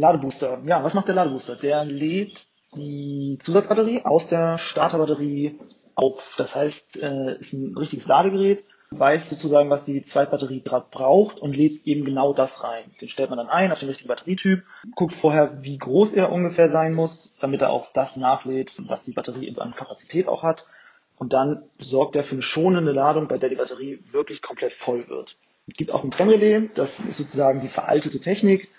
Ladebooster. Ja, was macht der Ladebooster? Der lädt die Zusatzbatterie aus der Starterbatterie auf. Das heißt, äh, ist ein richtiges Ladegerät, weiß sozusagen, was die Zweitbatterie gerade braucht und lädt eben genau das rein. Den stellt man dann ein auf den richtigen Batterietyp, guckt vorher, wie groß er ungefähr sein muss, damit er auch das nachlädt, was die Batterie an Kapazität auch hat. Und dann sorgt er für eine schonende Ladung, bei der die Batterie wirklich komplett voll wird. Es gibt auch ein Trennrelais, das ist sozusagen die veraltete Technik,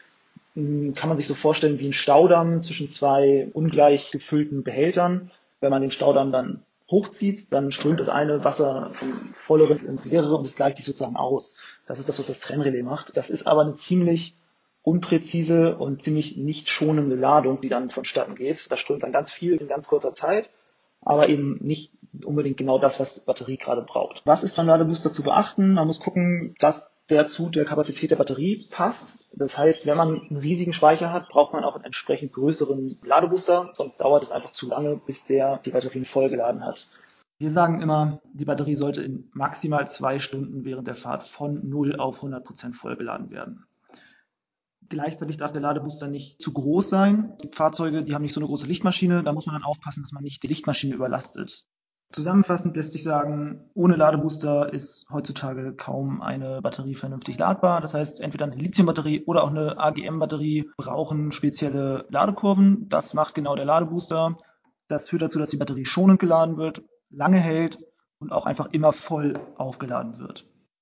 kann man sich so vorstellen wie ein Staudamm zwischen zwei ungleich gefüllten Behältern. Wenn man den Staudamm dann hochzieht, dann strömt das eine Wasser vom volleren ins leere und es gleicht sich sozusagen aus. Das ist das, was das Trennrelais macht. Das ist aber eine ziemlich unpräzise und ziemlich nicht schonende Ladung, die dann vonstatten geht. Da strömt dann ganz viel in ganz kurzer Zeit, aber eben nicht unbedingt genau das, was die Batterie gerade braucht. Was ist beim Ladebooster zu beachten? Man muss gucken, dass der zu der Kapazität der Batterie passt. Das heißt, wenn man einen riesigen Speicher hat, braucht man auch einen entsprechend größeren Ladebooster, sonst dauert es einfach zu lange, bis der die Batterien vollgeladen hat. Wir sagen immer, die Batterie sollte in maximal zwei Stunden während der Fahrt von 0 auf 100 Prozent vollgeladen werden. Gleichzeitig darf der Ladebooster nicht zu groß sein. Die Fahrzeuge, die haben nicht so eine große Lichtmaschine, da muss man dann aufpassen, dass man nicht die Lichtmaschine überlastet. Zusammenfassend lässt sich sagen, ohne Ladebooster ist heutzutage kaum eine Batterie vernünftig ladbar. Das heißt, entweder eine Lithiumbatterie oder auch eine AGM-Batterie brauchen spezielle Ladekurven. Das macht genau der Ladebooster. Das führt dazu, dass die Batterie schonend geladen wird, lange hält und auch einfach immer voll aufgeladen wird.